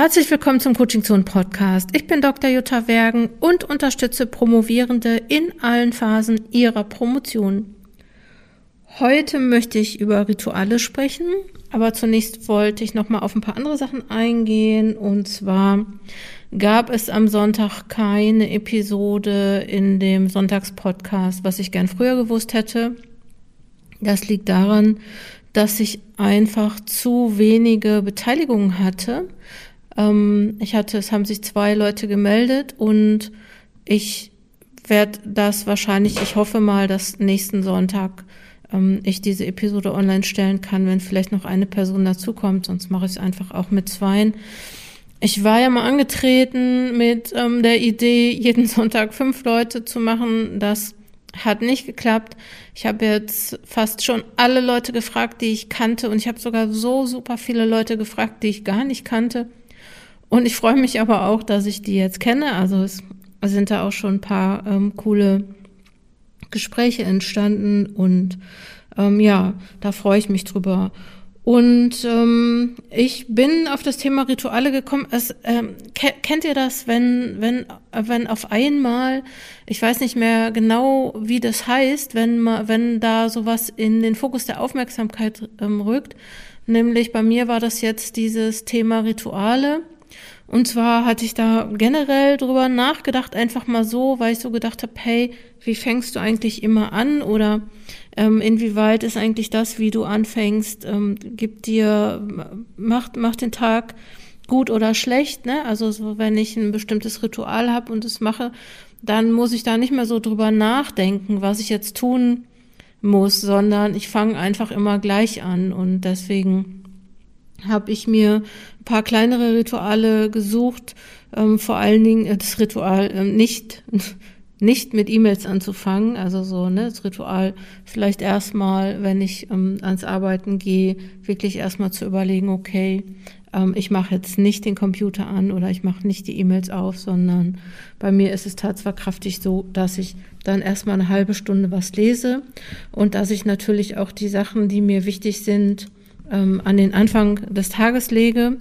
Herzlich willkommen zum Coaching Zone Podcast. Ich bin Dr. Jutta Wergen und unterstütze Promovierende in allen Phasen ihrer Promotion. Heute möchte ich über Rituale sprechen, aber zunächst wollte ich noch mal auf ein paar andere Sachen eingehen und zwar gab es am Sonntag keine Episode in dem Sonntagspodcast, was ich gern früher gewusst hätte. Das liegt daran, dass ich einfach zu wenige Beteiligungen hatte. Ähm, ich hatte, es haben sich zwei Leute gemeldet und ich werde das wahrscheinlich, ich hoffe mal, dass nächsten Sonntag ähm, ich diese Episode online stellen kann, wenn vielleicht noch eine Person dazukommt, sonst mache ich es einfach auch mit zweien. Ich war ja mal angetreten mit ähm, der Idee, jeden Sonntag fünf Leute zu machen. Das hat nicht geklappt. Ich habe jetzt fast schon alle Leute gefragt, die ich kannte und ich habe sogar so super viele Leute gefragt, die ich gar nicht kannte. Und ich freue mich aber auch, dass ich die jetzt kenne. Also es sind da auch schon ein paar ähm, coole Gespräche entstanden und ähm, ja, da freue ich mich drüber. Und ähm, ich bin auf das Thema Rituale gekommen. Es, ähm, ke kennt ihr das, wenn, wenn, wenn auf einmal, ich weiß nicht mehr genau, wie das heißt, wenn, wenn da sowas in den Fokus der Aufmerksamkeit ähm, rückt. Nämlich bei mir war das jetzt dieses Thema Rituale. Und zwar hatte ich da generell drüber nachgedacht, einfach mal so, weil ich so gedacht habe, hey, wie fängst du eigentlich immer an? Oder ähm, inwieweit ist eigentlich das, wie du anfängst, ähm, gibt dir, macht, macht den Tag gut oder schlecht, ne? Also so, wenn ich ein bestimmtes Ritual habe und es mache, dann muss ich da nicht mehr so drüber nachdenken, was ich jetzt tun muss, sondern ich fange einfach immer gleich an und deswegen habe ich mir ein paar kleinere Rituale gesucht, ähm, vor allen Dingen äh, das Ritual ähm, nicht nicht mit E-Mails anzufangen, also so ne, das Ritual vielleicht erstmal, wenn ich ähm, ans Arbeiten gehe, wirklich erstmal zu überlegen, okay, ähm, ich mache jetzt nicht den Computer an oder ich mache nicht die E-Mails auf, sondern bei mir ist es tatsächlich so, dass ich dann erstmal eine halbe Stunde was lese und dass ich natürlich auch die Sachen, die mir wichtig sind, ähm, an den Anfang des Tages lege.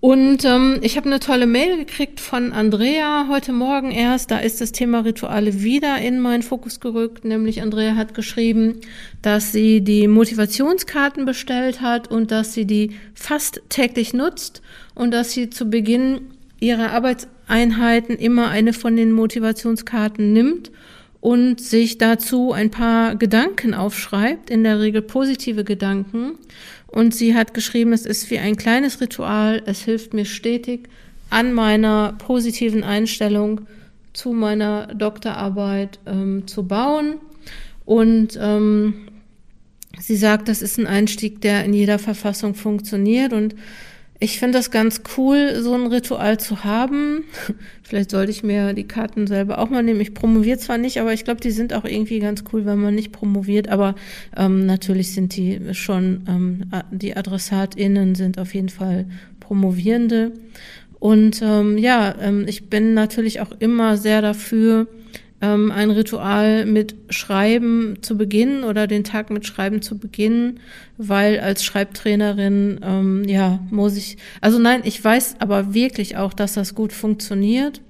Und ähm, ich habe eine tolle Mail gekriegt von Andrea heute Morgen erst. Da ist das Thema Rituale wieder in meinen Fokus gerückt. Nämlich Andrea hat geschrieben, dass sie die Motivationskarten bestellt hat und dass sie die fast täglich nutzt und dass sie zu Beginn ihrer Arbeitseinheiten immer eine von den Motivationskarten nimmt und sich dazu ein paar Gedanken aufschreibt, in der Regel positive Gedanken. Und sie hat geschrieben, es ist wie ein kleines Ritual, es hilft mir stetig an meiner positiven Einstellung zu meiner Doktorarbeit ähm, zu bauen. Und ähm, sie sagt, das ist ein Einstieg, der in jeder Verfassung funktioniert. Und ich finde das ganz cool, so ein Ritual zu haben. Vielleicht sollte ich mir die Karten selber auch mal nehmen. Ich promoviere zwar nicht, aber ich glaube, die sind auch irgendwie ganz cool, wenn man nicht promoviert. Aber ähm, natürlich sind die schon, ähm, die AdressatInnen sind auf jeden Fall Promovierende. Und ähm, ja, ähm, ich bin natürlich auch immer sehr dafür, ähm, ein Ritual mit Schreiben zu beginnen oder den Tag mit Schreiben zu beginnen, weil als Schreibtrainerin, ähm, ja, muss ich, also nein, ich weiß aber wirklich auch, dass das gut funktioniert.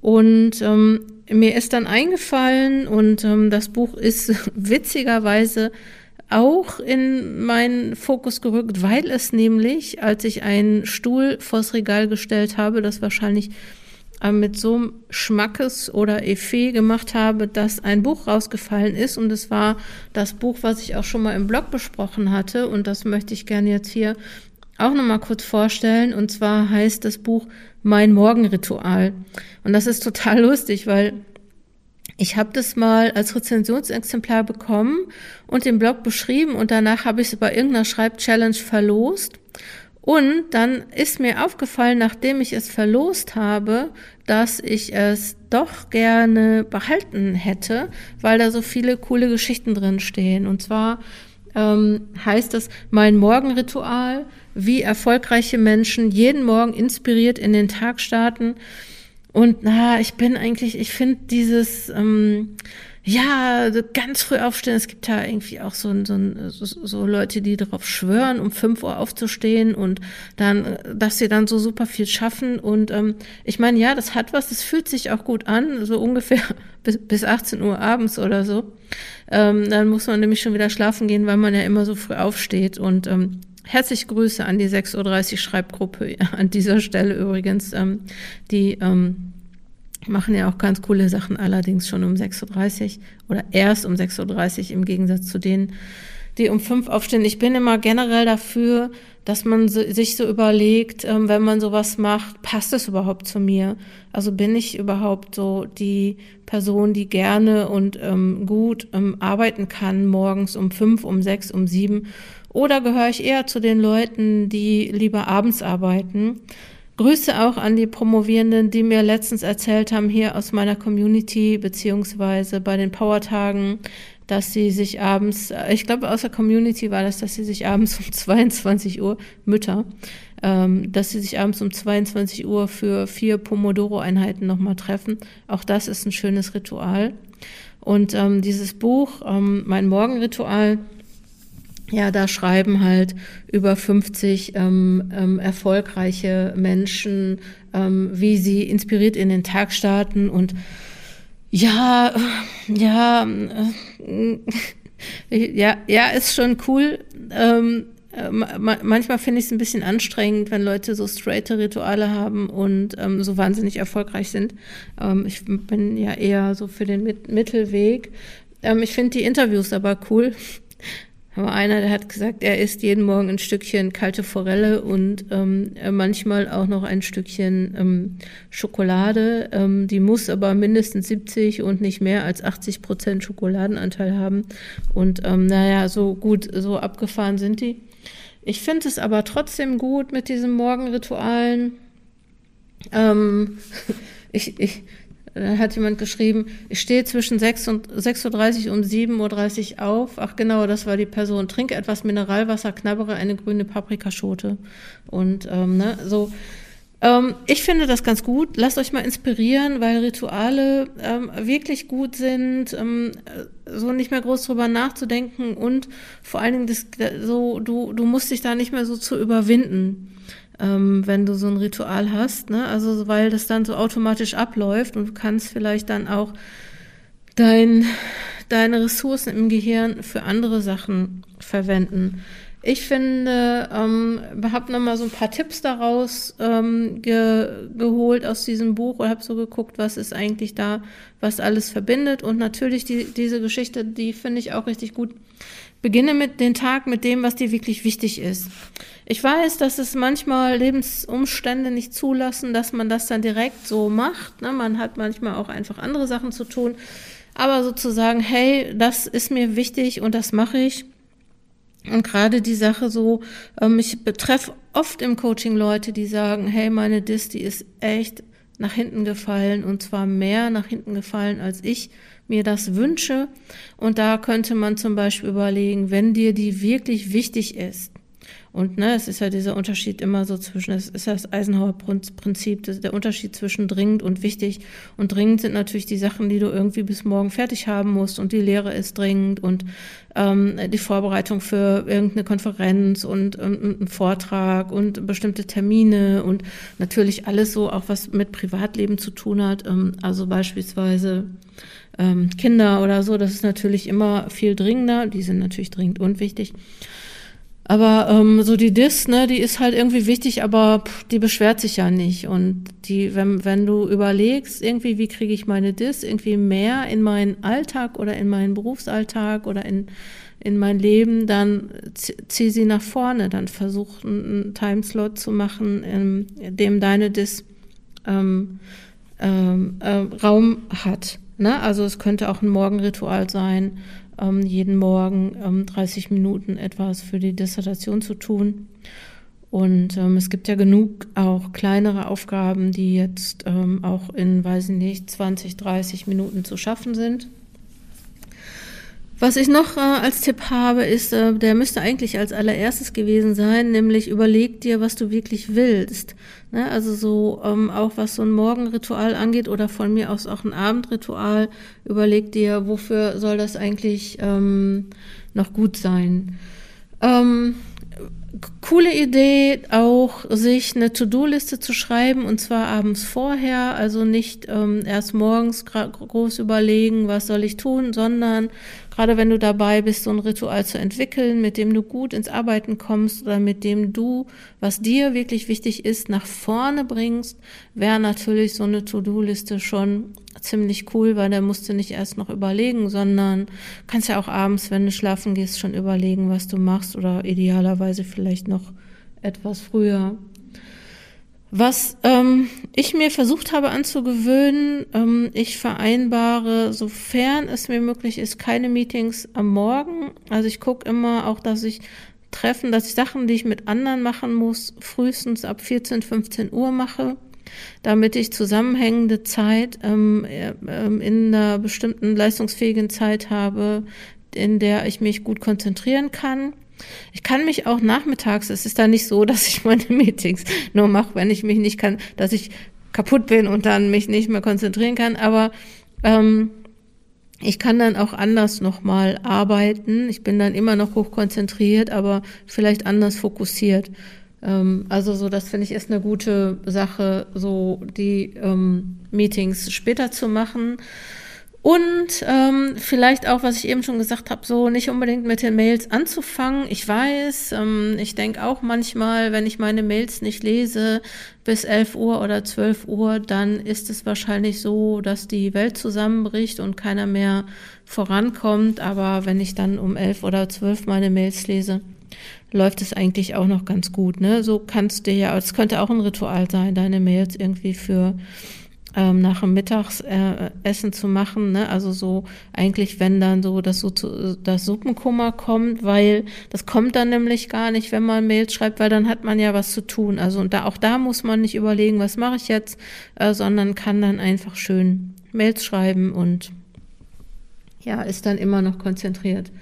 Und ähm, mir ist dann eingefallen und ähm, das Buch ist witzigerweise auch in meinen Fokus gerückt, weil es nämlich, als ich einen Stuhl vors Regal gestellt habe, das wahrscheinlich mit so einem Schmackes oder Effet gemacht habe, dass ein Buch rausgefallen ist. Und es war das Buch, was ich auch schon mal im Blog besprochen hatte. Und das möchte ich gerne jetzt hier auch nochmal kurz vorstellen. Und zwar heißt das Buch Mein Morgenritual. Und das ist total lustig, weil ich habe das mal als Rezensionsexemplar bekommen und im Blog beschrieben und danach habe ich es bei irgendeiner Schreibchallenge verlost. Und dann ist mir aufgefallen, nachdem ich es verlost habe, dass ich es doch gerne behalten hätte, weil da so viele coole Geschichten drin stehen. Und zwar ähm, heißt es mein Morgenritual, wie erfolgreiche Menschen jeden Morgen inspiriert in den Tag starten. Und na, ich bin eigentlich, ich finde dieses, ähm, ja, ganz früh aufstehen. Es gibt ja irgendwie auch so, so, so, Leute, die darauf schwören, um 5 Uhr aufzustehen und dann, dass sie dann so super viel schaffen. Und ähm, ich meine, ja, das hat was, das fühlt sich auch gut an, so ungefähr bis, bis 18 Uhr abends oder so. Ähm, dann muss man nämlich schon wieder schlafen gehen, weil man ja immer so früh aufsteht. Und ähm, herzliche Grüße an die 6.30 Uhr Schreibgruppe an dieser Stelle übrigens, ähm, die ähm, machen ja auch ganz coole Sachen, allerdings schon um 6.30 Uhr oder erst um 6.30 Uhr im Gegensatz zu denen, die um fünf aufstehen. Ich bin immer generell dafür, dass man sich so überlegt, ähm, wenn man sowas macht, passt es überhaupt zu mir? Also bin ich überhaupt so die Person, die gerne und ähm, gut ähm, arbeiten kann, morgens um fünf, um sechs, um sieben? Oder gehöre ich eher zu den Leuten, die lieber abends arbeiten? Grüße auch an die Promovierenden, die mir letztens erzählt haben, hier aus meiner Community, beziehungsweise bei den Powertagen, dass sie sich abends, ich glaube aus der Community war das, dass sie sich abends um 22 Uhr, Mütter, ähm, dass sie sich abends um 22 Uhr für vier Pomodoro-Einheiten nochmal treffen. Auch das ist ein schönes Ritual. Und ähm, dieses Buch, ähm, mein Morgenritual, ja, da schreiben halt über 50 ähm, ähm, erfolgreiche Menschen, ähm, wie sie inspiriert in den Tag starten und ja, ja, äh, ja, ja, ist schon cool. Ähm, äh, manchmal finde ich es ein bisschen anstrengend, wenn Leute so straighte Rituale haben und ähm, so wahnsinnig erfolgreich sind. Ähm, ich bin ja eher so für den Mit Mittelweg. Ähm, ich finde die Interviews aber cool. Aber einer, der hat gesagt, er isst jeden Morgen ein Stückchen kalte Forelle und ähm, manchmal auch noch ein Stückchen ähm, Schokolade. Ähm, die muss aber mindestens 70 und nicht mehr als 80 Prozent Schokoladenanteil haben. Und ähm, naja, so gut, so abgefahren sind die. Ich finde es aber trotzdem gut mit diesen Morgenritualen. Ähm, ich, ich, da hat jemand geschrieben, ich stehe zwischen 6 und 6.30 Uhr und 7.30 Uhr auf. Ach genau, das war die Person. Trinke etwas Mineralwasser, knabbere eine grüne Paprikaschote. Und ähm, ne, so. Ähm, ich finde das ganz gut. Lasst euch mal inspirieren, weil Rituale ähm, wirklich gut sind, ähm, so nicht mehr groß drüber nachzudenken und vor allen Dingen das, so, du, du musst dich da nicht mehr so zu überwinden ähm, wenn du so ein Ritual hast, ne? Also weil das dann so automatisch abläuft und du kannst vielleicht dann auch dein, deine Ressourcen im Gehirn für andere Sachen verwenden. Ich finde, ähm, habe nochmal so ein paar Tipps daraus ähm, ge geholt aus diesem Buch und habe so geguckt, was ist eigentlich da, was alles verbindet. Und natürlich die, diese Geschichte, die finde ich auch richtig gut. Beginne mit den Tag mit dem, was dir wirklich wichtig ist. Ich weiß, dass es manchmal Lebensumstände nicht zulassen, dass man das dann direkt so macht. Ne? Man hat manchmal auch einfach andere Sachen zu tun. Aber sozusagen, hey, das ist mir wichtig und das mache ich. Und gerade die Sache so, ähm, ich betreffe oft im Coaching Leute, die sagen, hey, meine Dis, die ist echt nach hinten gefallen und zwar mehr nach hinten gefallen, als ich mir das wünsche. Und da könnte man zum Beispiel überlegen, wenn dir die wirklich wichtig ist, und ne, es ist ja dieser Unterschied immer so zwischen, es ist das Eisenhower-Prinzip, der Unterschied zwischen dringend und wichtig. Und dringend sind natürlich die Sachen, die du irgendwie bis morgen fertig haben musst und die Lehre ist dringend und ähm, die Vorbereitung für irgendeine Konferenz und, und, und ein Vortrag und bestimmte Termine und natürlich alles so, auch was mit Privatleben zu tun hat. Ähm, also beispielsweise ähm, Kinder oder so, das ist natürlich immer viel dringender. Die sind natürlich dringend und wichtig. Aber ähm, so die Dis, ne, die ist halt irgendwie wichtig, aber pff, die beschwert sich ja nicht. Und die, wenn, wenn du überlegst, irgendwie, wie kriege ich meine Dis irgendwie mehr in meinen Alltag oder in meinen Berufsalltag oder in, in mein Leben, dann zieh sie nach vorne, dann versuch einen Timeslot zu machen, in dem deine Dis ähm, ähm, äh, Raum hat. Ne? Also es könnte auch ein Morgenritual sein ähm, jeden Morgen ähm, 30 Minuten etwas für die Dissertation zu tun. Und ähm, es gibt ja genug auch kleinere Aufgaben, die jetzt ähm, auch in, weiß ich nicht, 20, 30 Minuten zu schaffen sind. Was ich noch äh, als Tipp habe, ist, äh, der müsste eigentlich als allererstes gewesen sein, nämlich überleg dir, was du wirklich willst. Ne? Also so ähm, auch was so ein Morgenritual angeht oder von mir aus auch ein Abendritual, überleg dir, wofür soll das eigentlich ähm, noch gut sein. Ähm, coole Idee, auch sich eine To-Do-Liste zu schreiben und zwar abends vorher, also nicht ähm, erst morgens groß überlegen, was soll ich tun, sondern gerade wenn du dabei bist, so ein Ritual zu entwickeln, mit dem du gut ins Arbeiten kommst oder mit dem du, was dir wirklich wichtig ist, nach vorne bringst, wäre natürlich so eine To-Do-Liste schon ziemlich cool, weil da musst du nicht erst noch überlegen, sondern kannst ja auch abends, wenn du schlafen gehst, schon überlegen, was du machst oder idealerweise vielleicht noch etwas früher. Was ähm, ich mir versucht habe anzugewöhnen, ähm, ich vereinbare, sofern es mir möglich ist, keine Meetings am Morgen. Also ich gucke immer auch, dass ich Treffen, dass ich Sachen, die ich mit anderen machen muss, frühestens ab 14, 15 Uhr mache damit ich zusammenhängende Zeit ähm, äh, in einer bestimmten leistungsfähigen Zeit habe, in der ich mich gut konzentrieren kann. Ich kann mich auch nachmittags, es ist da nicht so, dass ich meine Meetings nur mache, wenn ich mich nicht kann, dass ich kaputt bin und dann mich nicht mehr konzentrieren kann, aber ähm, ich kann dann auch anders nochmal arbeiten. Ich bin dann immer noch hoch konzentriert, aber vielleicht anders fokussiert. Ähm, also so, das finde ich ist eine gute Sache, so die ähm, Meetings später zu machen. Und ähm, vielleicht auch, was ich eben schon gesagt habe, so nicht unbedingt mit den Mails anzufangen. Ich weiß, ähm, ich denke auch manchmal, wenn ich meine Mails nicht lese bis 11 Uhr oder 12 Uhr, dann ist es wahrscheinlich so, dass die Welt zusammenbricht und keiner mehr vorankommt. Aber wenn ich dann um 11 oder 12 meine Mails lese, läuft es eigentlich auch noch ganz gut. Ne? So kannst du ja, es könnte auch ein Ritual sein, deine Mails irgendwie für ähm, nach dem Mittagessen zu machen, ne? Also so eigentlich, wenn dann so das, so zu, das Suppenkummer kommt, weil das kommt dann nämlich gar nicht, wenn man Mails schreibt, weil dann hat man ja was zu tun. Also und da auch da muss man nicht überlegen, was mache ich jetzt, äh, sondern kann dann einfach schön Mails schreiben und ja, ist dann immer noch konzentriert.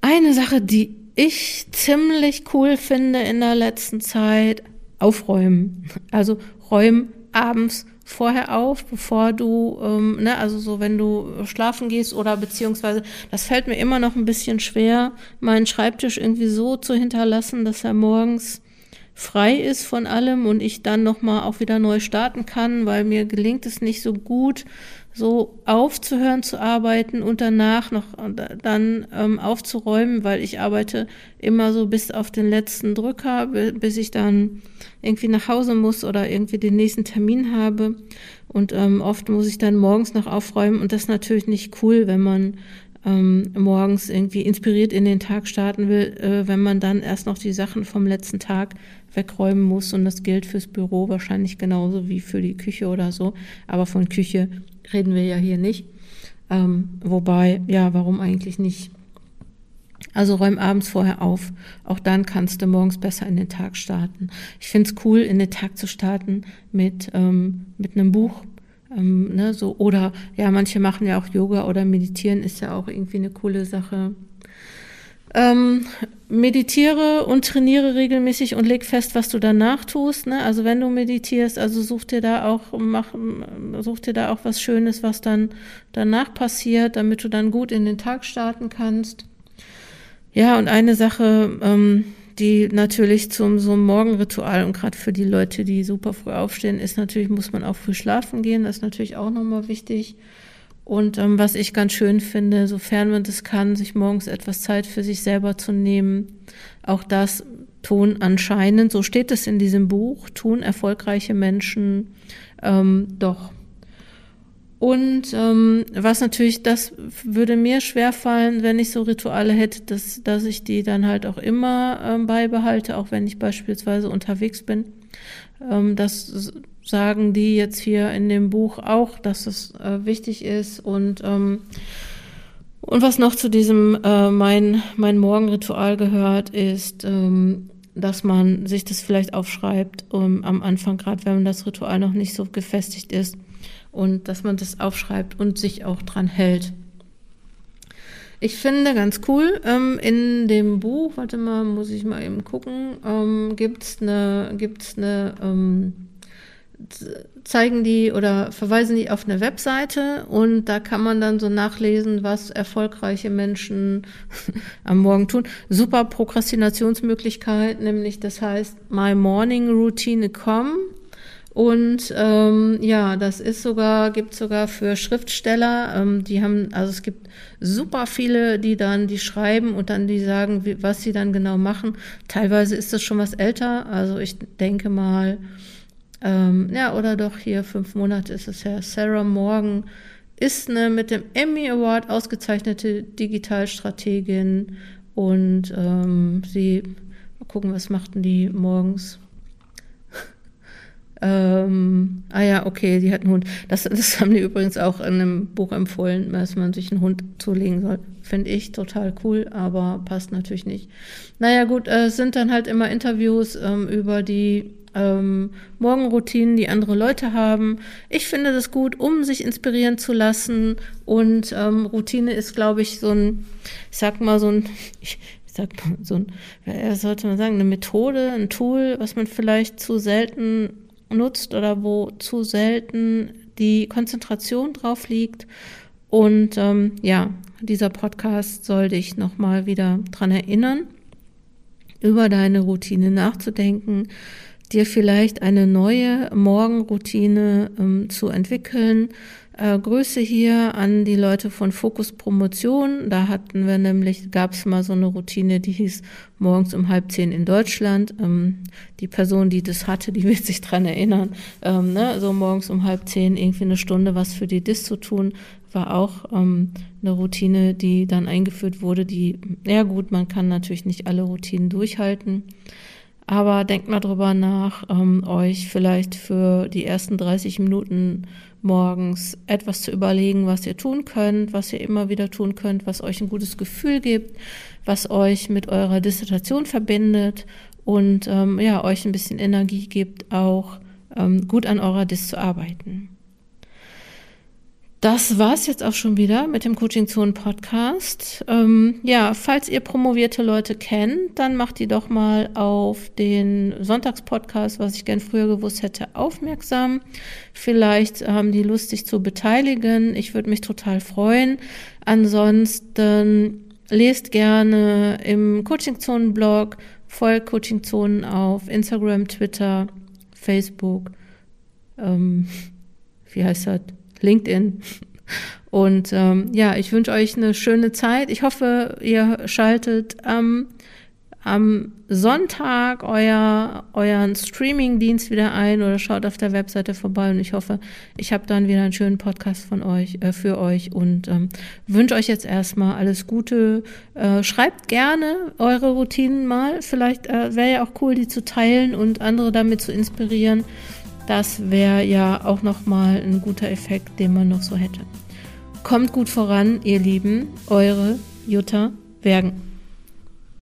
Eine Sache, die ich ziemlich cool finde in der letzten Zeit, aufräumen. Also räumen abends vorher auf, bevor du, ähm, ne, also so wenn du schlafen gehst oder beziehungsweise, das fällt mir immer noch ein bisschen schwer, meinen Schreibtisch irgendwie so zu hinterlassen, dass er morgens frei ist von allem und ich dann nochmal auch wieder neu starten kann, weil mir gelingt es nicht so gut, so aufzuhören zu arbeiten und danach noch dann ähm, aufzuräumen, weil ich arbeite immer so bis auf den letzten Drücker, bis ich dann irgendwie nach Hause muss oder irgendwie den nächsten Termin habe. Und ähm, oft muss ich dann morgens noch aufräumen und das ist natürlich nicht cool, wenn man ähm, morgens irgendwie inspiriert in den Tag starten will, äh, wenn man dann erst noch die Sachen vom letzten Tag wegräumen muss. Und das gilt fürs Büro wahrscheinlich genauso wie für die Küche oder so. Aber von Küche reden wir ja hier nicht. Ähm, wobei, ja, warum eigentlich nicht? Also räum abends vorher auf. Auch dann kannst du morgens besser in den Tag starten. Ich finde es cool, in den Tag zu starten mit, ähm, mit einem Buch. Ähm, ne, so, oder ja, manche machen ja auch Yoga oder meditieren, ist ja auch irgendwie eine coole Sache. Ähm, meditiere und trainiere regelmäßig und leg fest, was du danach tust. Ne? Also wenn du meditierst, also such dir da auch, mach, such dir da auch was Schönes, was dann danach passiert, damit du dann gut in den Tag starten kannst. Ja, und eine Sache, ähm, die natürlich zum so einem Morgenritual und gerade für die Leute, die super früh aufstehen, ist natürlich, muss man auch früh schlafen gehen. Das ist natürlich auch nochmal wichtig. Und ähm, was ich ganz schön finde, sofern man das kann, sich morgens etwas Zeit für sich selber zu nehmen. Auch das tun anscheinend, so steht es in diesem Buch, tun erfolgreiche Menschen ähm, doch. Und ähm, was natürlich, das würde mir schwerfallen, wenn ich so Rituale hätte, dass, dass ich die dann halt auch immer ähm, beibehalte, auch wenn ich beispielsweise unterwegs bin. Ähm, das sagen die jetzt hier in dem Buch auch, dass es äh, wichtig ist und ähm, und was noch zu diesem äh, mein mein Morgenritual gehört, ist, ähm, dass man sich das vielleicht aufschreibt um, am Anfang, gerade wenn das Ritual noch nicht so gefestigt ist, und dass man das aufschreibt und sich auch dran hält. Ich finde ganz cool, ähm, in dem Buch, warte mal, muss ich mal eben gucken, ähm, gibt's eine, gibt's eine, ähm, zeigen die oder verweisen die auf eine Webseite und da kann man dann so nachlesen, was erfolgreiche Menschen am Morgen tun. Super Prokrastinationsmöglichkeit, nämlich das heißt My Morning Routine. Und ähm, ja, das ist sogar, gibt sogar für Schriftsteller, ähm, die haben, also es gibt super viele, die dann, die schreiben und dann die sagen, wie, was sie dann genau machen. Teilweise ist das schon was älter, also ich denke mal, ähm, ja, oder doch hier fünf Monate ist es ja. Sarah Morgan ist eine mit dem Emmy Award ausgezeichnete Digitalstrategin und ähm, sie, mal gucken, was machten die morgens? ähm, ah ja, okay, die hat einen Hund. Das, das haben die übrigens auch in einem Buch empfohlen, dass man sich einen Hund zulegen soll. Finde ich total cool, aber passt natürlich nicht. Naja, gut, äh, es sind dann halt immer Interviews ähm, über die ähm, Morgenroutinen, die andere Leute haben. Ich finde das gut, um sich inspirieren zu lassen. Und ähm, Routine ist, glaube ich, so ein, ich sag mal, so ein, ich, sag mal, so ein, ja, sollte man sagen, eine Methode, ein Tool, was man vielleicht zu selten nutzt oder wo zu selten die Konzentration drauf liegt. Und ähm, ja, dieser Podcast soll dich nochmal wieder dran erinnern, über deine Routine nachzudenken, dir vielleicht eine neue Morgenroutine ähm, zu entwickeln. Äh, Grüße hier an die Leute von Fokus Promotion. Da hatten wir nämlich, gab es mal so eine Routine, die hieß morgens um halb zehn in Deutschland. Ähm, die Person, die das hatte, die wird sich dran erinnern. Ähm, ne? So morgens um halb zehn irgendwie eine Stunde was für die Dis zu tun, war auch ähm, eine Routine, die dann eingeführt wurde. Die, ja gut, man kann natürlich nicht alle Routinen durchhalten. Aber denkt mal drüber nach, ähm, euch vielleicht für die ersten 30 Minuten morgens etwas zu überlegen, was ihr tun könnt, was ihr immer wieder tun könnt, was euch ein gutes Gefühl gibt, was euch mit eurer Dissertation verbindet und ähm, ja, euch ein bisschen Energie gibt, auch ähm, gut an eurer Dis zu arbeiten. Das war's jetzt auch schon wieder mit dem Coaching Zone Podcast. Ähm, ja, falls ihr promovierte Leute kennt, dann macht die doch mal auf den Sonntagspodcast, was ich gern früher gewusst hätte, aufmerksam. Vielleicht haben die Lust, sich zu beteiligen. Ich würde mich total freuen. Ansonsten lest gerne im Coaching Zonen Blog, folgt Coaching Zonen auf Instagram, Twitter, Facebook. Ähm, wie heißt das? LinkedIn. Und ähm, ja, ich wünsche euch eine schöne Zeit. Ich hoffe, ihr schaltet ähm, am Sonntag euer, euren Streaming-Dienst wieder ein oder schaut auf der Webseite vorbei. Und ich hoffe, ich habe dann wieder einen schönen Podcast von euch, äh, für euch und ähm, wünsche euch jetzt erstmal alles Gute. Äh, schreibt gerne eure Routinen mal. Vielleicht äh, wäre ja auch cool, die zu teilen und andere damit zu inspirieren. Das wäre ja auch nochmal ein guter Effekt, den man noch so hätte. Kommt gut voran, ihr Lieben, eure Jutta Wergen.